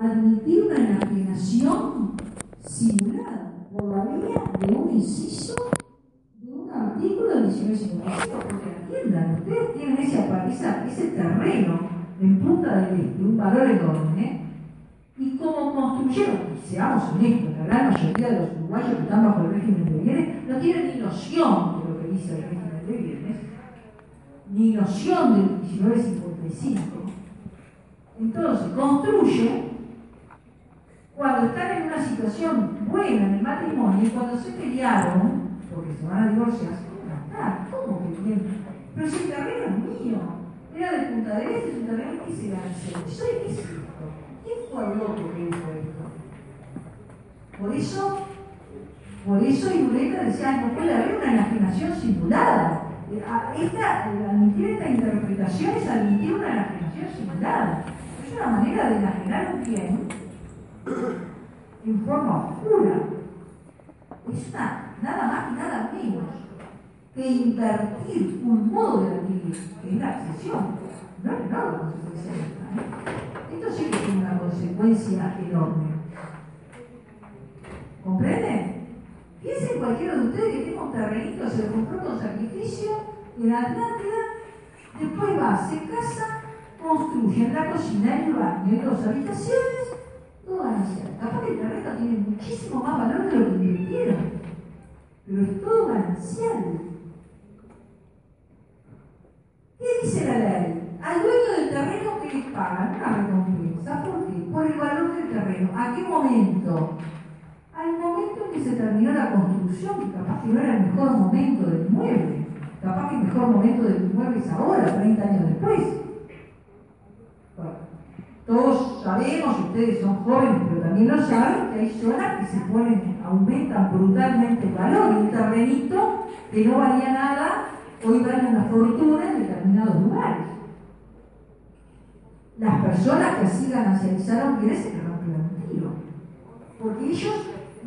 admitir una enajenación simulada por la vía de un inciso de un artículo de 1955. Porque entiendan, ustedes tienen ese, ese terreno en punta del este, un valor enorme, y como construyeron, seamos honestos, la gran mayoría de los uruguayos que están bajo el régimen de bienes no tienen ni noción de lo que dice el régimen de bienes, ni noción del 1955. Entonces, construye cuando están en una situación buena en el matrimonio y cuando se pelearon, porque se van a divorciar, se ¿cómo que bien? Pero si el terreno es mío, era de Punta del Este, es un terreno que se ganó. ¿Soy qué es esto? ¿Quién fue el loco que dijo esto? Por eso, por eso Iureka decía, no puede haber una enajenación simulada. Esta, admitir esta interpretación es admitir una enajenación simulada. Es una manera de enajenar un bien en forma oscura. Es nada más y nada menos que invertir un modo de vivir, que es la accesión. No es nada ¿eh? Esto sí que tiene una consecuencia enorme. ¿Comprenden? Piensen cualquiera de ustedes que tenga un terrenito, se compró con sacrificio en Atlántida, después va, se casa, construye la cocina, el baño y dos habitaciones todo ganancial. Capaz que el terreno tiene muchísimo más valor de lo que invirtieron, pero es todo ganancial. ¿Qué dice la ley? Al dueño del terreno que le pagan una recompensa. ¿Por qué? Por el valor del terreno. ¿A qué momento? Al momento en que se terminó la construcción, capaz que no era el mejor momento del inmueble. Capaz que el mejor momento del inmueble es ahora, 30 años después. Todos sabemos, ustedes son jóvenes, pero también lo saben, que hay zonas que se ponen, aumentan brutalmente el valor un terrenito que no valía nada, hoy vale una fortuna en determinados lugares. Las personas que así ganancializaron quieren se rompieron un tiro. Porque ellos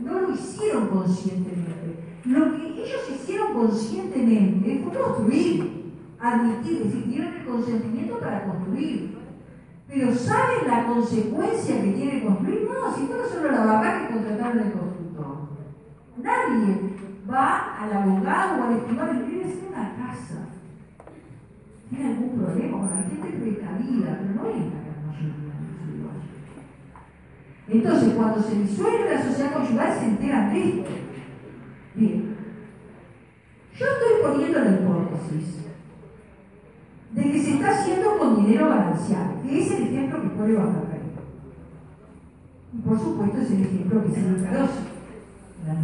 no lo hicieron conscientemente. Lo que ellos hicieron conscientemente fue construir, admitir, decir, tienen el consentimiento para construir pero ¿saben la consecuencia que tiene construir? No, si no solo la vaca que contrataron el constructor. Nadie va al abogado o al estimado y quiere hacer una casa. ¿Tiene algún problema con la gente precavida? Pero no es la gran mayoría de Entonces, cuando se disuelve la sociedad conyugal, se enteran de esto. Bien. Yo estoy poniendo la hipótesis de que se está haciendo con dinero ganancial, que es el ejemplo que puede bajar Y por supuesto es el ejemplo que se le conoce la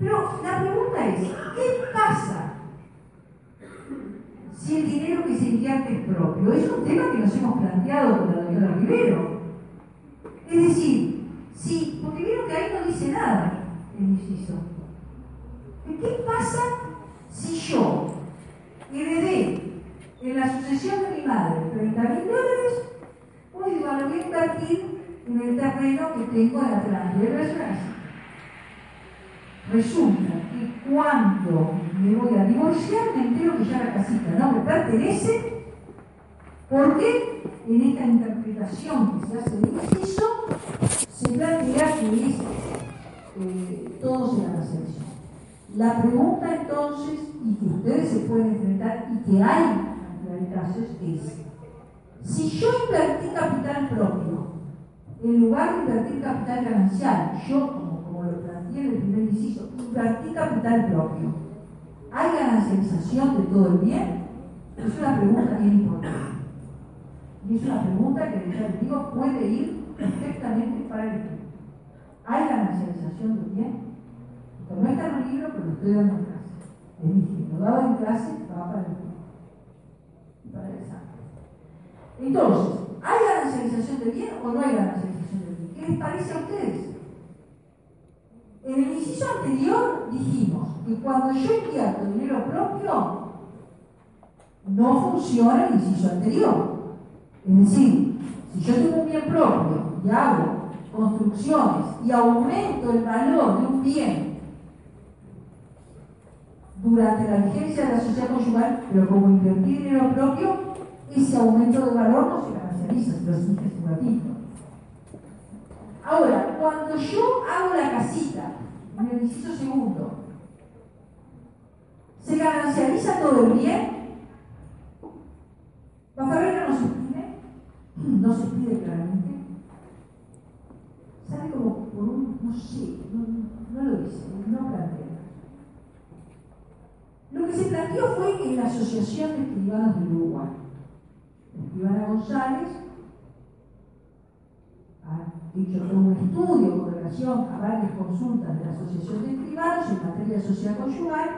Pero la pregunta es, ¿qué pasa si el dinero que se invierte es propio? Es un tema que nos hemos planteado con la doctora Rivero. Es decir, si, porque vieron que ahí no dice nada el inciso. ¿Qué pasa si yo heredé en la sucesión de mi madre 30 mil dólares, pues digo, lo voy a invertir en el terreno que tengo en Atlántida. Resulta que cuando me voy a divorciar me entero que ya la casita no me pertenece, porque en esta interpretación que se hace de inciso se plantea que es eh, todo se la ascensión. La pregunta entonces, y que ustedes se pueden enfrentar, y que hay en casos, es, si yo invertí capital propio, en lugar de invertir capital ganancial, yo, como, como lo planteé en el primer inciso, invertí capital propio, ¿hay ganancialización de todo el bien? Es una pregunta bien importante. Y es una pregunta que, ya les digo, puede ir perfectamente para el bien. ¿Hay ganancialización del bien? no está en el libro, pero lo estoy dando en clase. Es dije, lo dado en clase, va para el el examen. Entonces, ¿hay ganancialización ganancialización de bien o no hay ganancialización de bien? ¿Qué les parece a ustedes? En el inciso anterior dijimos que cuando yo invierto dinero propio, no funciona el inciso anterior. Es decir, si yo tengo un bien propio y hago construcciones y aumento el valor de un bien durante la vigencia de la sociedad conyugal, pero como invertir dinero propio, ese aumento de valor no se ganancializa, se lo hace Ahora, cuando yo hago la casita, en el inciso segundo, ¿se ganancializa todo el bien? Bajarrera no se pide, no se pide claramente. Sale como por un, no sé, no, lo dice, no plantea. Lo que se planteó fue en la Asociación de Escribanos de Uruguay. Escribana González ha dicho un estudio con relación a varias consultas de la Asociación de Escribanos en materia de sociedad conyugal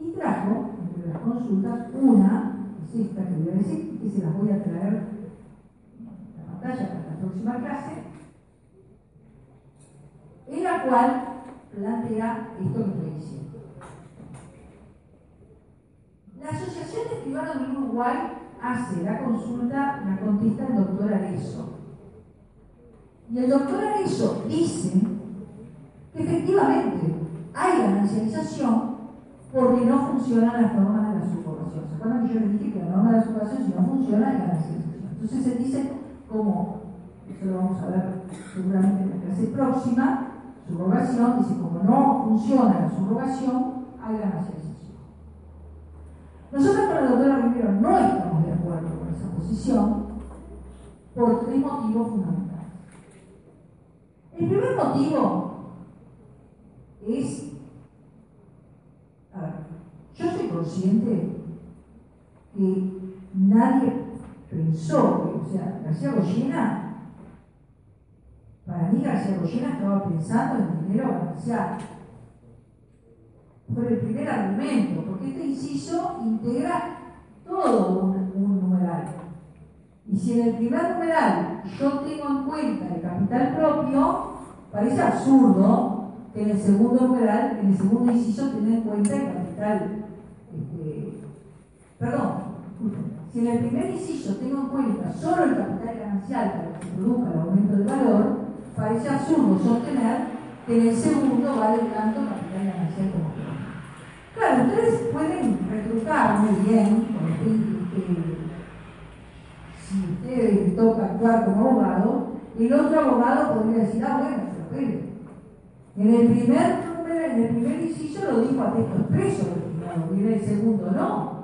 y trajo, entre las consultas, una esta que voy a decir, y se las voy a traer a la pantalla para la próxima clase, en la cual plantea esto que estoy diciendo. La Asociación de Escribanos de Uruguay hace la consulta, la contesta el doctor Arezo. Y el doctor Arezo dice que efectivamente hay ganancialización porque no funcionan las normas de la subrogación. ¿Se acuerdan que yo les dije que la norma de la subrogación, si no funciona, hay ganancialización? Entonces se dice como, eso lo vamos a ver seguramente en la clase próxima, subrogación, dice como no funciona la subrogación, hay ganancialización. Nosotros con la doctora Rivero no estamos de acuerdo con esa posición por tres motivos fundamentales. El primer motivo es a ver, yo soy consciente que nadie pensó o sea, García Goyena, para mí García Goyena estaba pensando en dinero ganancial. Fue el primer argumento, este inciso integra todo un, numeral. Y si en el primer numeral yo tengo en cuenta el capital propio, parece absurdo que en el segundo numeral, en el segundo inciso, tenga en cuenta el capital. Este, perdón, si en el primer inciso tengo en cuenta solo el capital ganancial para que se produzca el aumento del valor, parece absurdo sostener que en el segundo vale tanto capital ganancial como Claro, ustedes pueden retrucar muy bien, porque si ustedes toca actuar como abogado, el otro abogado podría decir, ah, bueno, pero en el primer número, en el primer inciso lo dijo a texto expreso y en el segundo no.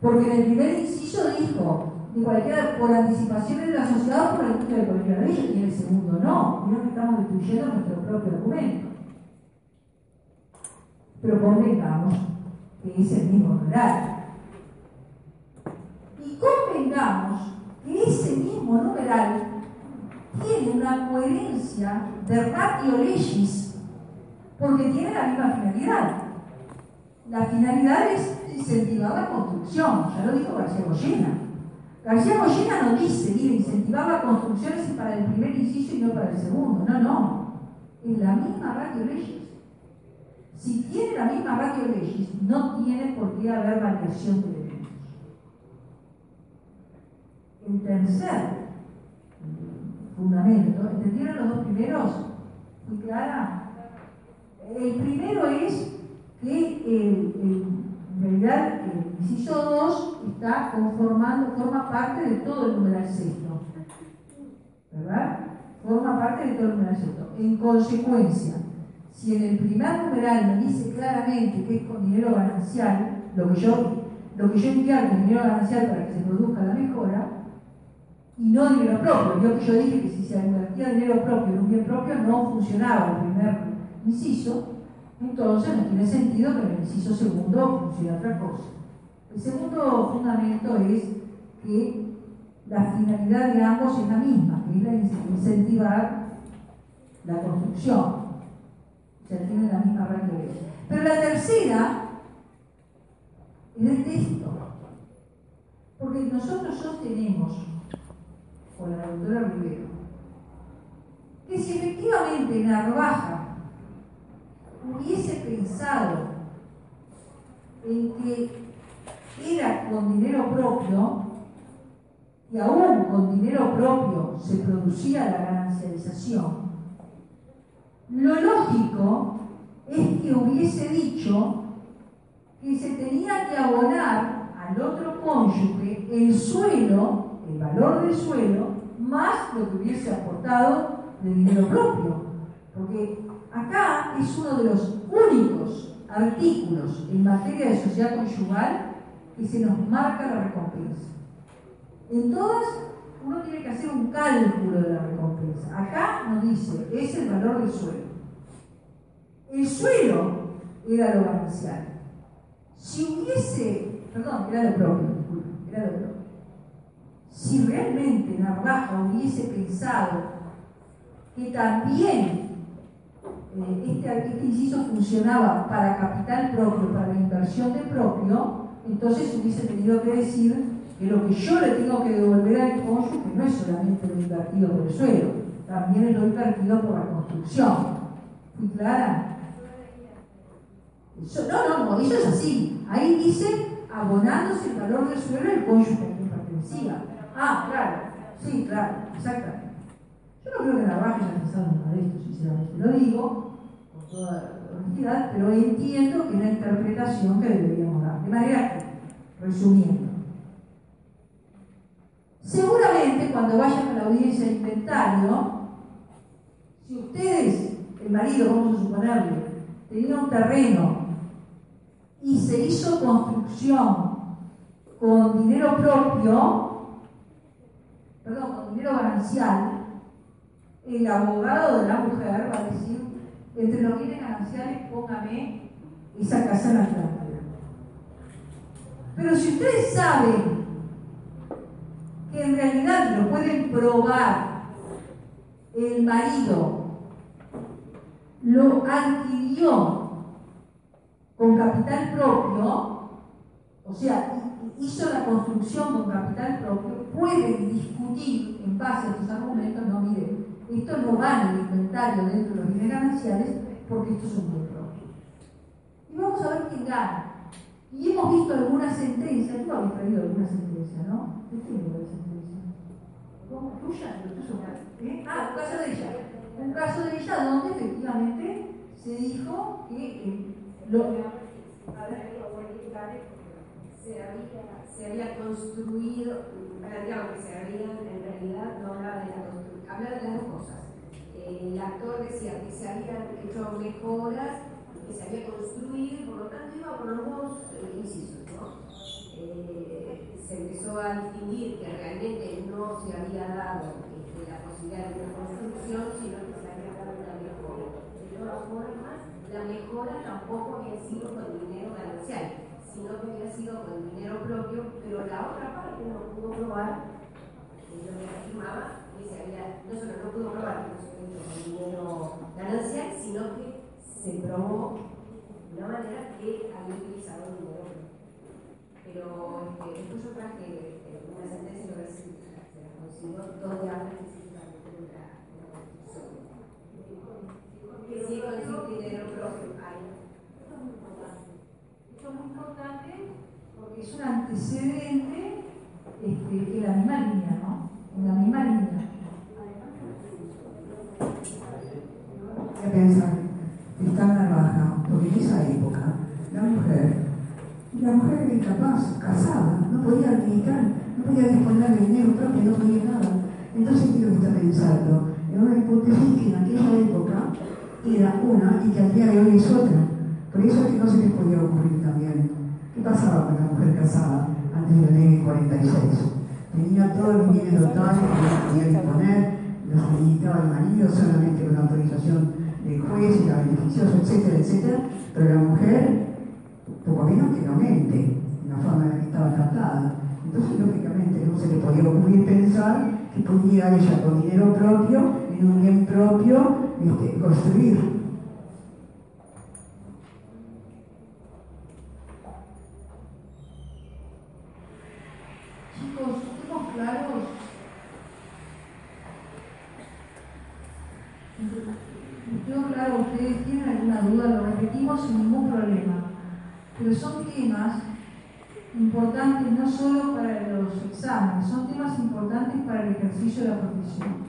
Porque en el primer inciso dijo, de cualquiera por anticipación de la sociedad por el título de cualquiera de ellos, y en el segundo no. Y no que estamos destruyendo nuestro propio argumento. Pero convengamos que es el mismo numeral. Y convengamos que ese mismo numeral tiene una coherencia de ratio legis porque tiene la misma finalidad. La finalidad es incentivar la construcción, ya lo dijo García Goyena. García Goyena no dice, mire, incentivar la construcción es para el primer inciso y no para el segundo. No, no. Es la misma ratio legis. Si tiene la misma ratio legis, no tiene por qué haber variación de elementos. El tercer fundamento. ¿Entendieron los dos primeros? ¿Muy clara? El primero es que en realidad el inciso 2 está conformando, forma parte de todo el numeral sexto. ¿Verdad? Forma parte de todo el numeral sexto. En consecuencia, si en el primer numeral me dice claramente que es con dinero ganancial, lo que yo, lo que yo invierto en dinero ganancial para que se produzca la mejora, y no dinero propio. Yo que yo dije que si se invertía dinero propio en un bien propio no funcionaba el primer inciso, entonces no tiene sentido que en el inciso segundo funcione otra cosa. El segundo fundamento es que la finalidad de ambos es la misma, que es la incentivar la construcción. O sea, tiene la misma rango Pero la tercera es el texto. Porque nosotros sostenemos con la doctora Rivero, que si efectivamente Narvaja hubiese pensado en que era con dinero propio, y aún con dinero propio se producía la ganancialización, lo lógico es que hubiese dicho que se tenía que abonar al otro cónyuge el suelo, el valor del suelo, más lo que hubiese aportado de dinero propio. Porque acá es uno de los únicos artículos en materia de sociedad conyugal que se nos marca la recompensa. En todas uno tiene que hacer un cálculo de la recompensa. Acá nos dice, es el valor del suelo. El suelo era lo ganancial. Si hubiese, perdón, era lo propio, era lo propio. Si realmente Narvaja hubiese pensado que también eh, este, este, inciso funcionaba para capital propio, para la inversión de propio, entonces hubiese tenido que decir que lo que yo le tengo que devolver al cónyuge no es solamente lo invertido por el suelo, también es lo invertido por la construcción. ¿Fui clara? no, no, no, eso es así. Ahí dice abonándose el valor del suelo al cónyuge a quien pertenecía. Ah, claro, sí, claro, exactamente. Yo no creo que Narvaja haya pensado nada esto, sinceramente. Lo digo con toda honestidad, pero entiendo que es la interpretación que deberíamos dar. De manera que, resumiendo, seguramente cuando vayan a la audiencia de inventario, si ustedes, el marido, vamos a suponerle, tenía un terreno y se hizo construcción con dinero propio, perdón, con dinero ganancial, el abogado de la mujer va a decir, entre los bienes gananciales póngame esa casa en la Atlántida. Pero si ustedes saben en realidad lo pueden probar, el marido lo adquirió con capital propio, o sea, hizo la construcción con capital propio, pueden discutir en base a estos argumentos, no, miren, esto no va en el inventario dentro de los bienes gananciales porque esto es un bien propio. Y vamos a ver quién gana. Y hemos visto algunas sentencias, tú habéis traído alguna sentencia, ¿no? ¿De quién la sentencia? ¿Cómo? ¿Tuya? ¿Eh? Ah, un caso de ella. Un caso de ella donde efectivamente se dijo que eh, lo... Se había, se había construido, digamos que se había en realidad no hablaba de la construcción habla de las dos cosas. el actor decía que se habían hecho mejoras, que se había construido, por lo tanto iba por los incisos. ¿no? Eh, se empezó a distinguir que realmente no se había dado este, la posibilidad de una construcción, sino que se había dado una mejora. De todas formas, la mejora tampoco había sido con dinero ganancial, sino que había sido con dinero propio, pero la otra parte no pudo probar, y lo que afirmaba, no solo no pudo probar que no se con dinero ganancial, sino que se probó de una manera que había utilizado dinero. Pero este, después yo traje eh, una sentencia, no sé si se la consigo, donde habla específicamente de la. Que sí con dinero propio. Esto es muy importante porque es un antecedente este, la misma línea, ¿no? En la misma línea. que pensar que está en la baja, porque en esa época la mujer, la mujer era incapaz, casada, no podía administrar, no podía disponer de dinero propio, no podía nada. Entonces, ¿qué es lo que está pensando? En una hipótesis que en aquella época era una y que al día de hoy es otra. Por eso es que no se les podía ocurrir también. ¿Qué pasaba con la mujer casada antes de la ley 46? Tenía todos los bienes totales que podía disponer, los administraba el marido solamente con autorización del juez, era beneficioso, etcétera, etcétera, pero la mujer, poco menos que no mente, la forma en la que estaba tratada. Entonces, lógicamente, no se le podía ocurrir pensar que pudiera ella con dinero propio, en un bien propio, este, construir. Chicos, estamos claros Ustedes tienen alguna duda, lo repetimos sin ningún problema. Pero son temas importantes no solo para los exámenes, son temas importantes para el ejercicio de la profesión.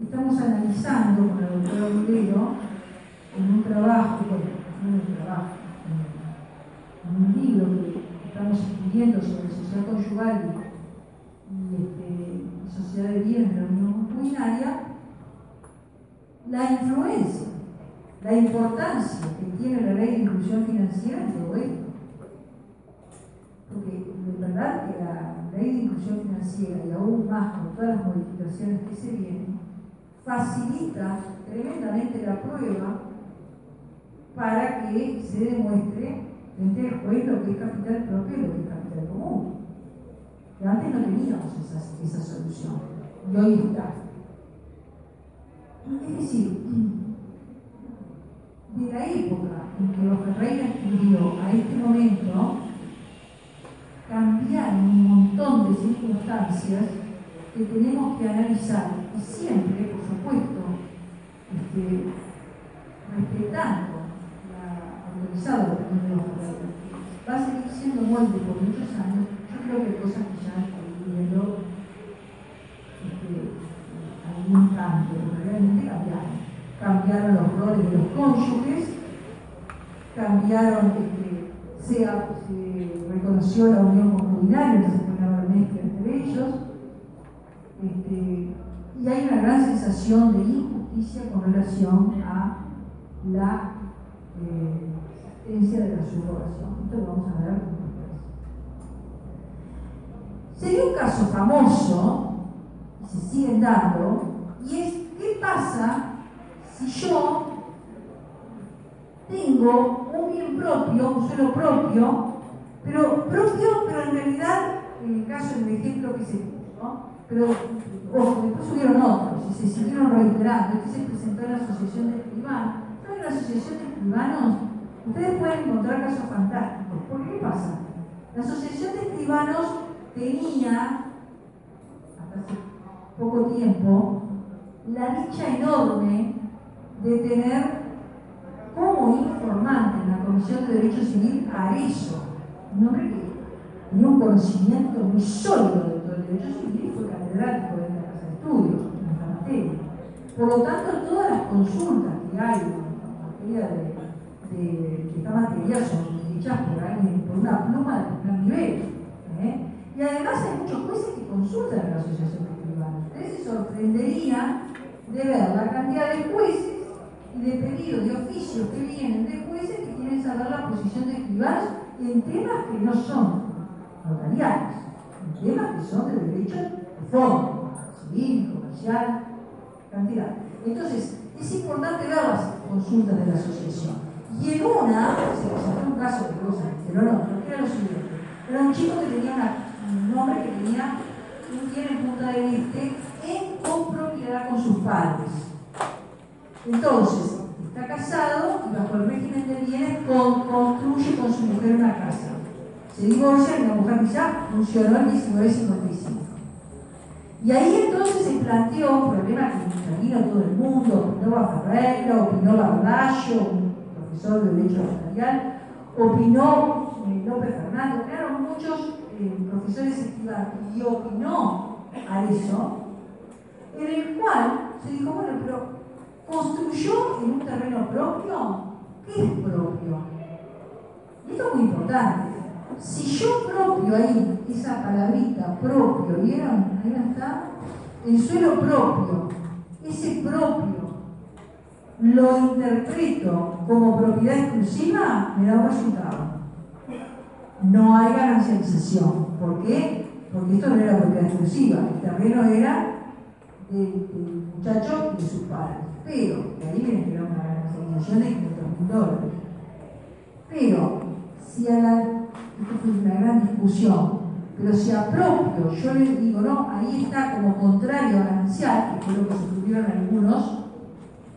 Estamos analizando con la doctora Olivero en un trabajo, en un trabajo, en un libro que estamos escribiendo sobre sociedad conyugal y, este, sociedad de bienes de la Unión Comunitaria, la influencia, la importancia que tiene la ley de inclusión financiera en todo esto. Porque es verdad que la ley de inclusión financiera, y aún más con todas las modificaciones que se vienen, facilita tremendamente la prueba para que se demuestre frente al juez lo que es capital propio y lo que es capital común. Que antes no teníamos esa, esa solución y hoy está. Es decir, de la época en que los Ferreira escribió a este momento, cambiaron un montón de circunstancias que tenemos que analizar y siempre, por supuesto, este, respetando la autorizada opinión de los. Va a seguir siendo molde por muchos años, yo creo que cosas que ya estoy viendo este, algún cambio, realmente cambiaron. Cambiaron los roles de los cónyuges, cambiaron, este, se, se, reconoció la unión comunitaria, se fue una mezcla entre ellos, este, y hay una gran sensación de injusticia con relación a la eh, de la subrogación. Esto lo vamos a ver después. Sería un caso famoso se siguen dando, y es qué pasa si yo tengo un bien propio, un suelo propio, pero propio, pero en realidad, en el caso del ejemplo que se puso, pero ojo, después subieron otros y se siguieron reiterando. Se presentó en la Asociación de Escribanos. En la Asociación de Escribanos ustedes pueden encontrar casos fantásticos. ¿Por qué pasa? La Asociación de Escribanos tenía, hasta hace poco tiempo, la dicha enorme de tener como informante en la Comisión de Derecho Civil a eso. Un hombre que tenía un conocimiento muy sólido de todo el derecho civil fue catedrático de la Casa de Estudios en esta materia. Por lo tanto, todas las consultas que hay en materia de, de, esta materia son hechas por alguien, por una pluma de primer nivel. ¿eh? Y además hay muchos jueces que consultan a la Asociación Ustedes se sorprenderían de ver la cantidad de jueces de pedidos de oficios que vienen de jueces que quieren saber la posición de escribanos en temas que no son notariales, en temas que son de derecho de fondo, civil, comercial, cantidad. Entonces, es importante ver las consultas de la asociación. Y en una, se presentó un caso que se pero no, pero era lo siguiente. Era un chico que tenía un nombre que tenía un bien en Punta del Este en copropiedad con sus padres. Entonces, está casado y bajo el régimen de bienes construye con su mujer una casa. Se divorcia y la mujer ya funcionó en 1955. Y ahí entonces se planteó un problema que vino todo el mundo, opinó Ferreira, opinó Bardallo, profesor de Derecho Notarial, opinó eh, López Fernando, claro, muchos eh, profesores y opinó a eso, en el cual se dijo, bueno, pero construyó en un terreno propio, ¿qué es propio? Esto es muy importante. Si yo propio ahí, esa palabrita propio, ¿vieron? Ahí está. El suelo propio, ese propio, lo interpreto como propiedad exclusiva, me da un resultado. No hay ganancialización. ¿Por qué? Porque esto no era propiedad exclusiva, el terreno era del, muchacho y de sus padres. Pero, de ahí viene que era una ganancialización de 500 mil dólares. Pero, si a la. Esto fue una gran discusión, pero si a propio yo le digo, no, ahí está como contrario a ganancial, que fue lo que sostuvieron algunos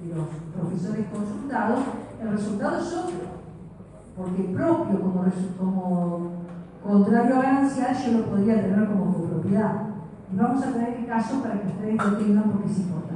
de los profesores consultados, el resultado es otro. Porque propio como, como contrario a ganancial yo lo podría tener como copropiedad. Y vamos a traer el caso para que ustedes lo tengan porque es importante.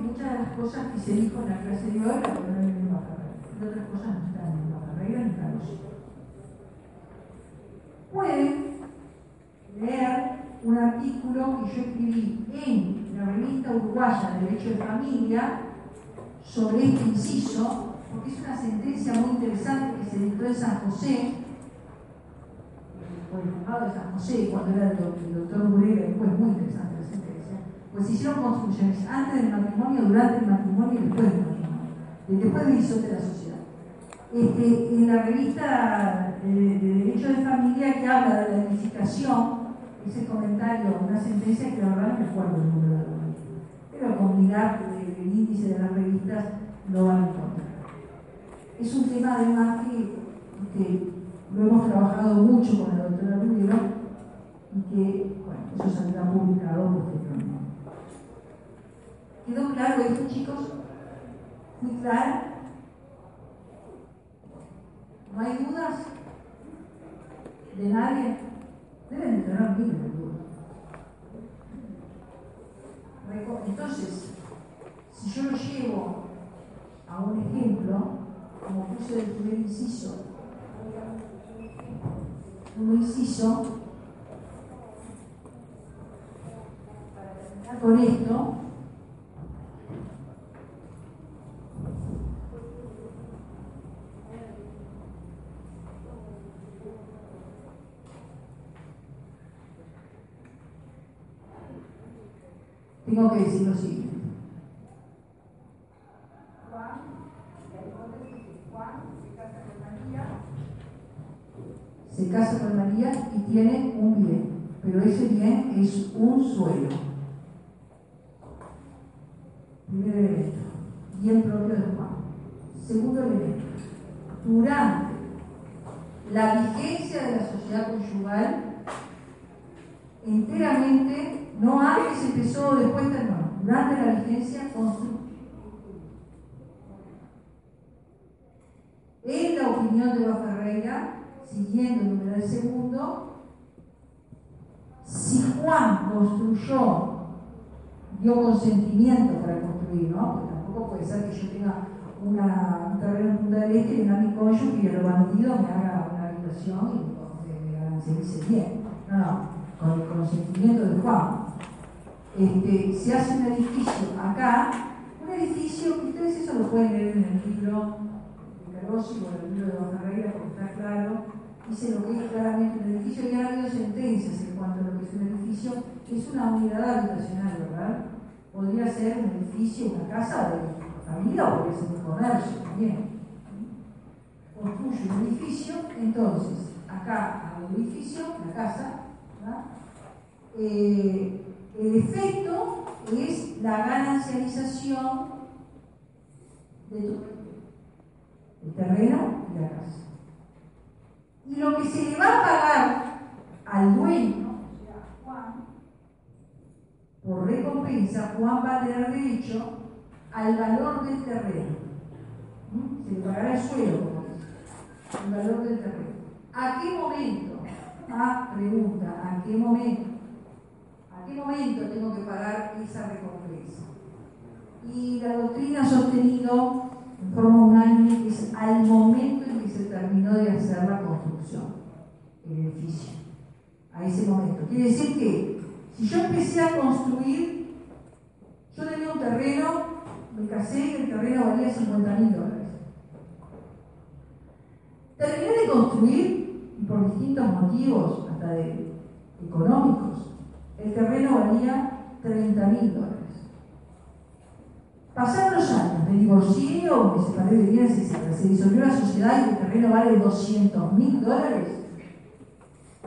muchas de las cosas que se dijo en la clase de hoy la ponen en el Y otras cosas no están en la carrera ni en los Leer un artículo que yo escribí en la revista uruguaya de Derecho de Familia sobre este inciso, porque es una sentencia muy interesante que se dictó en San José, por el juzgado de San José, cuando era el doctor Burega, después muy interesante la sentencia, pues se hicieron construcciones antes del matrimonio, durante el matrimonio y después del matrimonio, después del disote de la sociedad. En la revista de, de, Derecho de Familia que habla de la edificación, ese comentario, una sentencia que la verdad no recuerdo el número de la pero con mirar el índice de las revistas lo van a encontrar. Es un tema además que, que lo hemos trabajado mucho con la doctora Rubio y que, bueno, eso saldrá publicado posteriormente. ¿Quedó claro esto, chicos? ¿Muy claro? ¿No hay dudas? ¿De nadie? Deben de tener miles de dudas. Entonces, si yo lo llevo a un ejemplo, como puse del primer inciso, un inciso, con esto, tengo que decir lo siguiente. Juan, la hipótesis de Juan se casa con María, se casa con María y tiene un bien, pero ese bien es un suelo. Primer elemento, bien propio de Juan. Segundo elemento, durante la vigencia de la sociedad conyugal, enteramente no antes empezó, después terminó. Durante la vigencia construye. En la opinión de Eva Ferreira, siguiendo el numeral segundo, si Juan construyó, dio consentimiento para construir, ¿no? Porque tampoco puede ser que yo tenga una, un terreno en Punta del Este y venga mi y el bandido me haga una habitación y me, me se bien. No, no, con el consentimiento de Juan este, se hace un edificio acá, un edificio que ustedes eso lo pueden leer en el libro de Carossi o en el libro de Bajarreira, porque está claro, dice lo que es claramente un edificio, y ha habido sentencias en cuanto a lo que es un edificio, es una unidad habitacional, ¿verdad? Podría ser un edificio, una casa de familia o podría ser un comercio también. Construye un edificio, entonces, acá hay un edificio, una casa. Eh, el efecto es la ganancialización de tu el terreno y la casa. Y lo que se le va a pagar al dueño, o sea, Juan, por recompensa, Juan va a tener derecho al valor del terreno. ¿Mm? Se le pagará el suelo, el valor del terreno. ¿A qué momento? Ah, pregunta, ¿a qué momento? qué momento tengo que pagar esa recompensa? Y la doctrina ha sostenido en forma unánime que es al momento en que se terminó de hacer la construcción, el edificio. A ese momento. Quiere decir que si yo empecé a construir, yo tenía un terreno, me casé y el terreno valía 50 mil dólares. Terminé de construir, por distintos motivos, hasta de económicos, el terreno valía 30 mil dólares. Pasaron los años, me divorcié o me separé de bienes, etc. Se disolvió la sociedad y el terreno vale 200 mil dólares.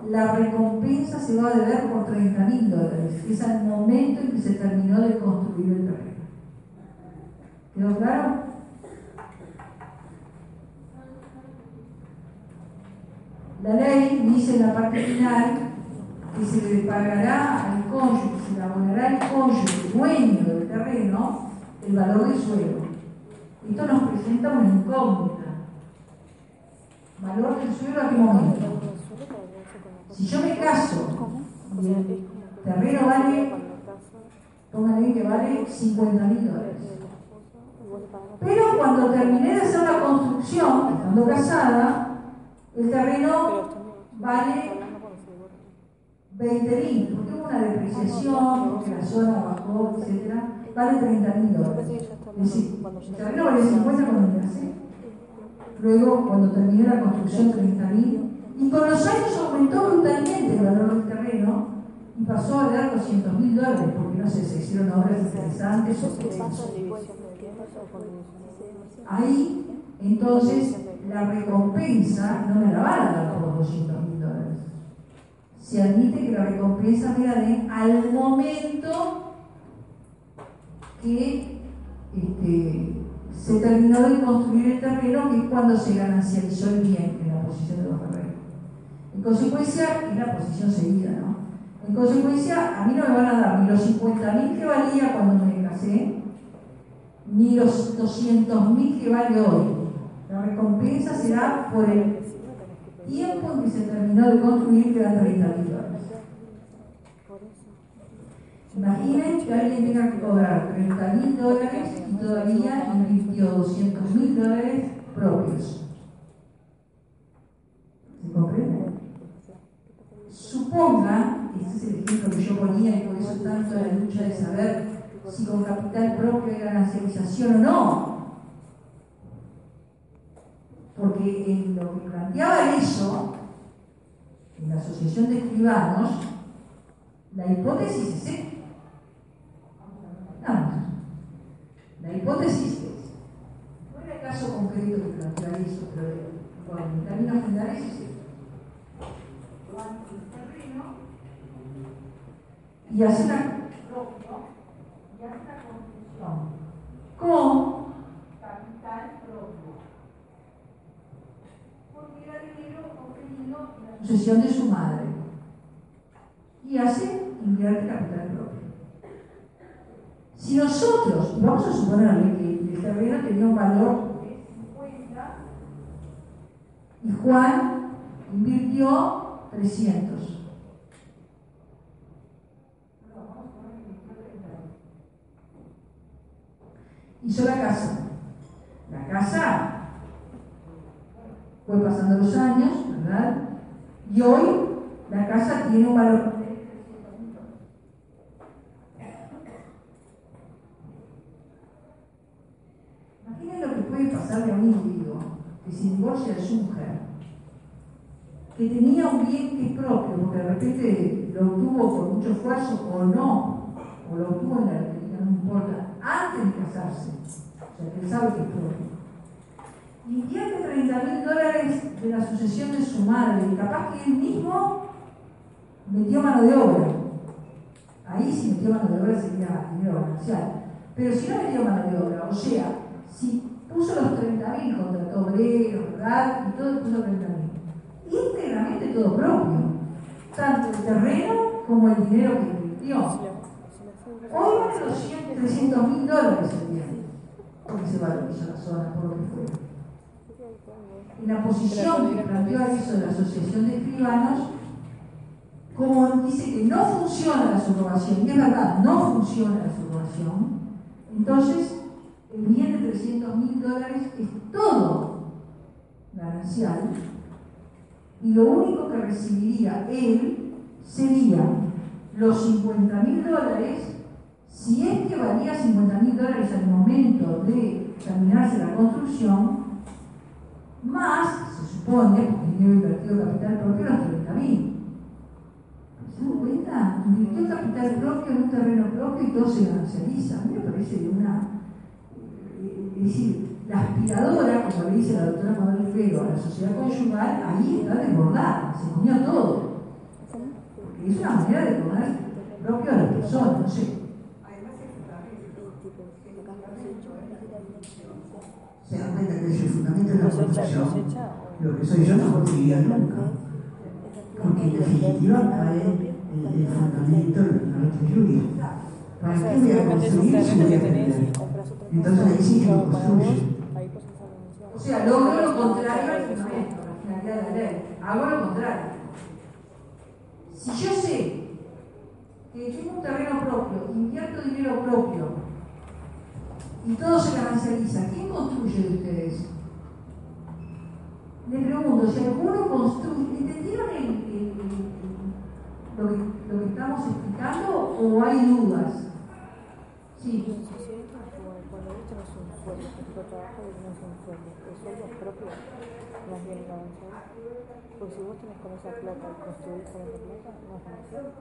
La recompensa se va a deber por 30 mil dólares. Es al momento en que se terminó de construir el terreno. ¿Quedó claro? La ley dice en la parte final que se le pagará al cónyuge, se le abonará al cónyuge dueño del terreno el valor del suelo. Esto nos presenta una incógnita. ¿Valor del suelo a qué momento? Si yo me caso y el terreno vale, pónganle que vale 50 mil dólares. Pero cuando terminé de hacer la construcción, estando casada, el terreno vale 20 mil, porque hubo una depreciación, porque la zona bajó, etc. Vale 30 mil dólares. Es decir, el terreno vale 50 cuando casé. Luego, cuando terminé la construcción, 30 mil. Y con los años aumentó brutalmente el valor del terreno y pasó a dar 200 mil dólares, no sé, se hicieron obras interesantes o Ahí, entonces, la recompensa no me la van a dar por 200 mil dólares. Se admite que la recompensa me la den al momento que este, se terminó de construir el terreno, que es cuando se ganancializó el bien en la posición de los terrenos. En consecuencia, es la posición seguida, ¿no? En consecuencia, a mí no me van a dar ni los 50.000 que valía cuando me casé, ni los 200.000 que vale hoy. La recompensa será por el tiempo que se terminó de construir, que da 30 mil dólares. Imaginen que alguien tenga que cobrar 30 mil dólares y todavía invirtió 200 mil dólares propios. ¿Se comprende? Suponga, ese es el ejemplo que yo ponía y por eso tanto la lucha de saber si con capital propio hay ganancialización o no. Porque en lo que planteaba eso, en la Asociación de Escribanos, la hipótesis es esta. La hipótesis es, no era el caso concreto que plantea eso, pero bueno, en términos generales es esto. Y hace una, y hace una construcción con capital propio. Porque era dinero obtenido en la sucesión de su madre. Y hace invierte capital propio. Si nosotros, vamos a suponer que el terreno tenía un valor de 50 y Juan invirtió 300. Hizo la casa. La casa fue pasando los años, ¿verdad? Y hoy la casa tiene un valor Imaginen lo que puede pasarle a un individuo que se divorcia de su mujer, que tenía un bien que propio, porque de repente lo obtuvo con mucho esfuerzo o no, o lo obtuvo en la antes de casarse, o sea que él sabe que es propio. Invierte 30 mil dólares de la sucesión de su madre, y capaz que él mismo metió mano de obra. Ahí si metió mano de obra sería dinero ganancial. Pero si no metió mano de obra, o sea, si puso los 30.000, contrató obreros. Y todo puso 30.000. Íntegramente todo propio. Tanto el terreno como el dinero que invirtió. Hoy 200, 300 mil dólares el bien. Porque se valorizó la zona, por lo que fue. En la posición que planteó eso la Asociación de Escribanos, como dice que no funciona la subrogación, y es verdad, no funciona la subrogación, entonces el bien de 300 mil dólares es todo ganancial y lo único que recibiría él sería los 50 mil dólares si es que valía 50 mil dólares al momento de terminarse la construcción, más, se supone, porque dinero invertido capital propio, los 30 mil. ¿Se dan cuenta? Invirtió capital propio en un terreno propio y todo se ganancializa. A mí me parece una es decir, la aspiradora, como le dice la doctora Manuel Fero a la sociedad conyugal, ahí está desbordada, se comió todo. Porque es una manera de comer propio a las personas, no sé. Se dan cuenta que es el fundamento de la construcción. Lo que soy yo no construiría nunca. Porque en definitiva cae el, el fundamento de nuestro lluvia. ¿Para qué voy a construir si voy a perder? Entonces ahí sí que lo construye. O sea, logro lo contrario al fundamento, la finalidad de la ley. Hago lo contrario. Si yo sé que tengo un terreno propio, invierto dinero propio y todo se ganancializa, ¿quién construye de ustedes? Le pregunto, si alguno construye, ¿entendieron el, el, lo, que, lo, que, estamos explicando o hay dudas? Sí. Cuando esto no es un sueldo, el trabajo no es un sueldo, el sueldo es propio, más bien ganancial. Porque si vos tenés con esa plata y construís con esa plata, no es ganancial.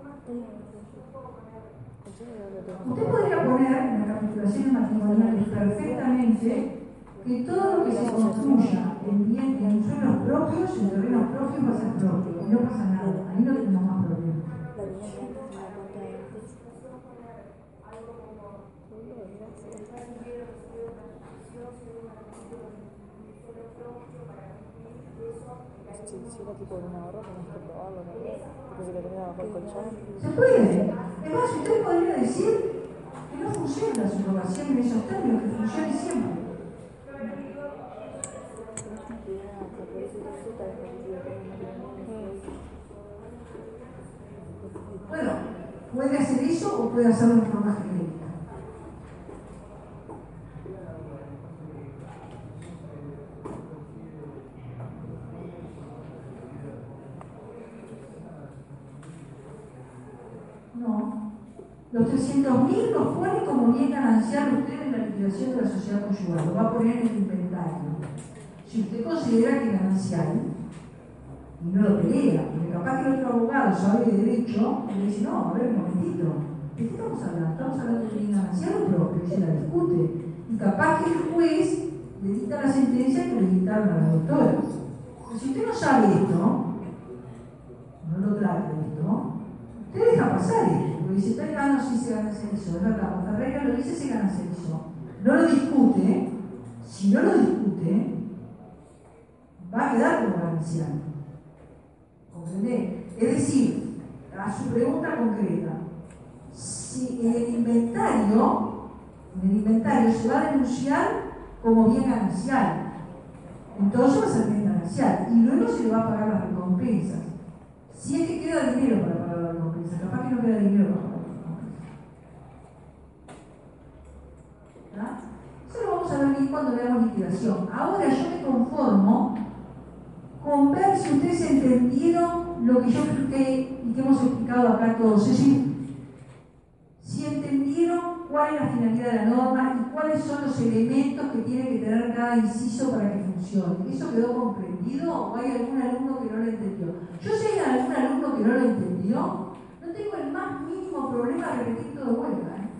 Usted podría poner en la capitulación matrimonial perfectamente que todo lo que se construya en bien, en suelos propios, en terrenos propios, va a ser propio. Y no pasa nada. Ahí no tenemos más problemas. Si, era tipo de tenés que probarlo. Porque si lo tenés bajo el colchón. Se puede. Es más, usted podría decir que no funciona la subrogación en esos términos, que funcione siempre. Bueno, puede hacer eso o puede hacerlo de forma genérica. No. Los 300.000 los pone como bien ganancial usted en la liquidación de la sociedad conyugal. Lo va a poner en el inventario. Si usted considera que ganancial, y no lo pelea, porque capaz que el otro abogado sabe de derecho y le dice, no, a ver un momentito, ¿de qué estamos hablando? Estamos hablando de bien ganancial o propio, y se la discute. Y capaz que el juez le dicta la sentencia que le dictaron a la doctora. Pero si usted no sabe esto, no lo trata esto, usted deja pasar esto, está ganando si se gana eso, es verdad, Ferreira lo dice, se gana eso. No lo discute, si no lo discute, va a quedar como ganancial. ¿Comprende? Es decir, a su pregunta concreta, si en el inventario, en el inventario se va a denunciar como bien ganancial, entonces va a ser bien ganancial y luego se le va a pagar las recompensas. Si es que queda dinero para pagar las recompensas, capaz que no queda dinero recompensas. Eso lo vamos a ver bien cuando veamos liquidación. Ahora yo me conformo con ver si ustedes entendieron lo que yo expliqué y que hemos explicado acá todos. Es decir, si entendieron cuál es la finalidad de la norma y cuáles son los elementos que tiene que tener cada inciso para que funcione. ¿Eso quedó comprendido o hay algún alumno que no lo entendió? Yo si hay algún alumno que no lo entendió, tengo el más mínimo problema de repetir todo de vuelta. ¿eh?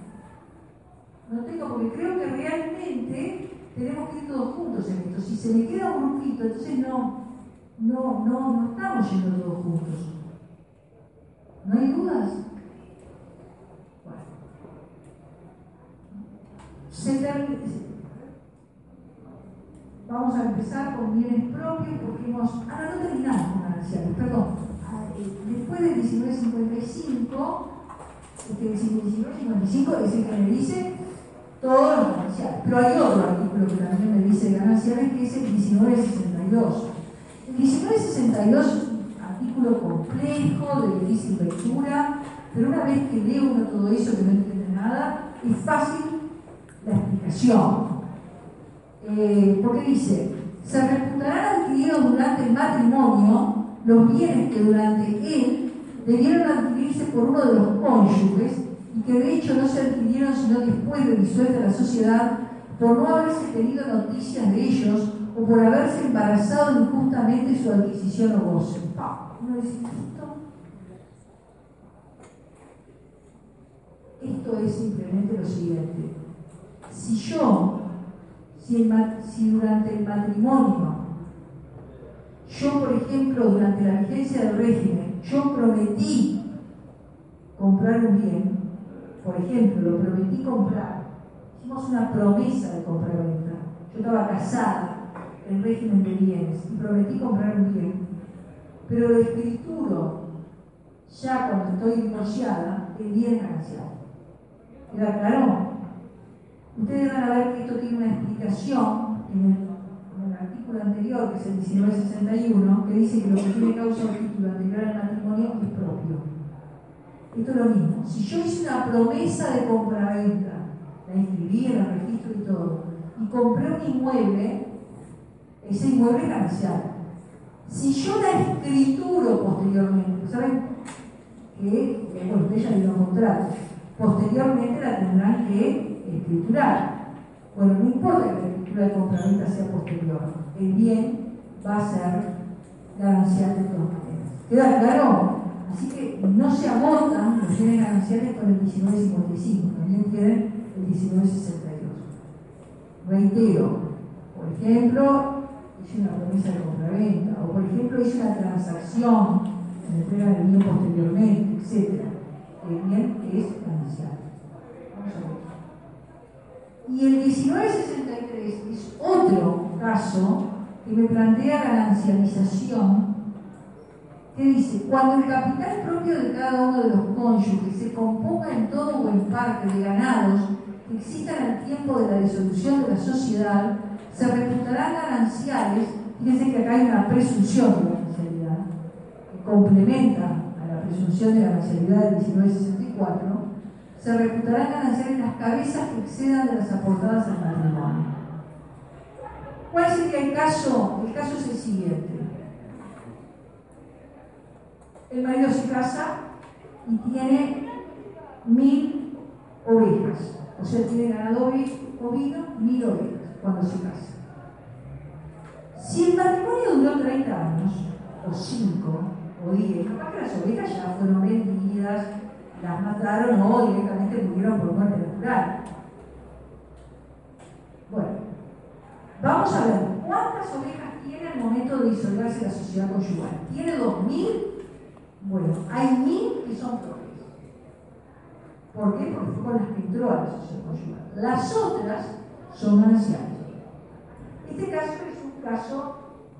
No tengo, porque creo que realmente tenemos que ir todos juntos en esto. Si se me queda un grupito, entonces no, no, no, no estamos yendo todos juntos. ¿No hay dudas? Bueno. Vamos a empezar con bienes propios porque hemos. Ah, no terminamos con gananciales, perdón. Después del 1955, este 1955 es el que me dice todos los gananciales. Pero hay otro artículo que también me dice gananciales que es el 1962. El 1962 es un artículo complejo, de difícil lectura, pero una vez que leo uno todo eso que no entiende nada, es fácil la explicación. Eh, porque dice, se reputarán adquiridos durante el matrimonio los bienes que durante él debieron adquirirse por uno de los cónyuges y que de hecho no se adquirieron sino después de disuelta la sociedad por no haberse tenido noticias de ellos o por haberse embarazado injustamente su adquisición o goce. ¿No es esto? Esto es simplemente lo siguiente. Si yo, si, si durante el matrimonio, yo por ejemplo durante la vigencia del régimen, yo prometí comprar un bien, por ejemplo, lo prometí comprar, hicimos una promesa de compra-venta, yo estaba casada, el régimen de bienes y prometí comprar un bien, pero lo escrituro ya cuando estoy divorciada, el bien ganancial. ¿Queda claro? Ustedes van a ver que esto tiene una explicación en el, anterior, que es el 1961, que dice que lo que tiene causa o título anterior al matrimonio es propio. Esto es lo mismo. Si yo hice una promesa de compra-venta, la inscribí en el registro y todo, y compré un inmueble, ese inmueble es ganancial. Si yo la escrituro posteriormente, ¿saben? Que, bueno, ella le dio un contrato, posteriormente la tendrán que escriturar. Bueno, no importa que la de compraventa sea posterior, el bien va a ser ganancial de todas maneras. ¿Queda claro? Así que no se agotan los bienes gananciales con el 1955, también tienen el 1962. Reitero, por ejemplo, hice una promesa de compraventa, o por ejemplo hice una transacción, me entrega el bien posteriormente, etc. El bien es ganancial. Vamos a ver. Y el 1963 es otro caso que me plantea ganancialización que dice, cuando el capital propio de cada uno de los cónyuges se componga en todo o en parte de ganados que existan al tiempo de la disolución de la sociedad, se reputarán gananciales, fíjense que acá hay una presunción de ganancialidad, que complementa a la presunción de ganancialidad del 1964, se reputarán gananciales las cabezas que excedan de las aportadas al matrimonio. ¿Cuál sería el caso? El caso es el siguiente el marido se casa y tiene mil ovejas. O sea, tiene ganado ovino, mil ovejas cuando se casa. Si el matrimonio duró 30 años, o 5, o 10, capaz que las ovejas ya fueron vendidas, las mataron o directamente murieron por muerte natural. Bueno, vamos a ver cuántas ovejas tiene al momento de disolverse la sociedad conyugal. ¿Tiene 2.000? Bueno, hay mil que son propias. ¿Por qué? Porque fue con las que entró a la sociedad conyugal. Las otras son gananciales. Este caso es un caso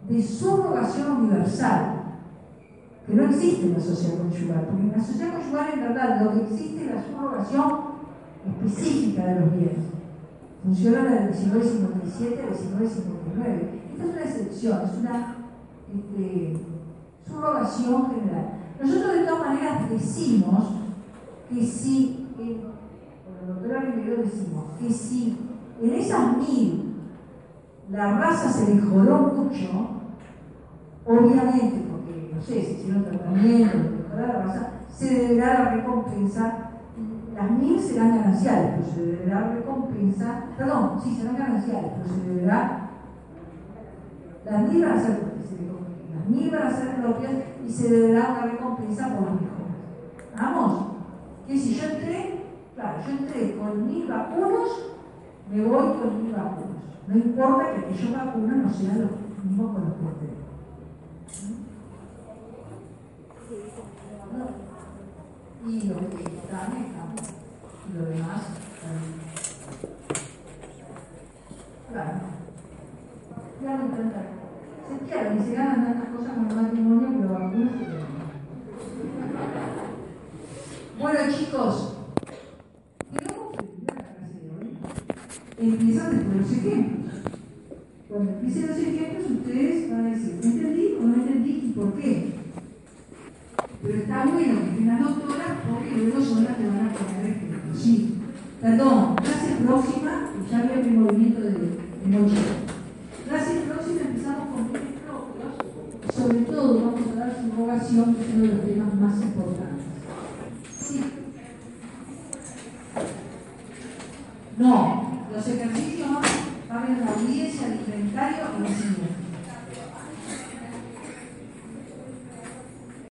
de subrogación universal, que no existe la sociedad conyugal, porque en la sociedad conyugal en verdad lo que existe es la subrogación específica de los bienes. Funciona del 1957 al 1959. Esta es una excepción, es una este, subrogación general. Nosotros de todas maneras decimos que si, eh, con la doctora Rivero decimos que si en esas mil la raza se mejoró mucho, obviamente, porque no sé, se hicieron tratamientos, mejorar la raza, se deberá la recompensa, las mil serán gananciales, pero se deberá recompensa, perdón, sí serán gananciales, pero se deberá, las mil van a ser las mil van a ser propias y se deberá una recompensa por las mejoras. Vamos, que si yo entré, claro, yo entré con mil vacunos, me voy con mil vacunos. No importa que, que yo vacuno no sean los mismos con los que entré. Y lo que está, está. Y lo demás, claro. Ya no intentaré. Claro, y se ganan tantas cosas con el matrimonio, pero algunos se. Bueno, chicos, quedó confundida la clase de hoy. Empiezan después los ejemplos. Cuando empiecen los ejemplos, ustedes van a decir, ¿entendí o no entendí y por qué? Pero está bueno que estén las doctoras porque luego son las que van a poner ejemplos. Sí. Perdón, clase próxima, ya había el movimiento de, de mochila. Clase próxima empezamos con sobre todo vamos a dar subrogación, que es uno de los temas más importantes. Sí. No, los ejercicios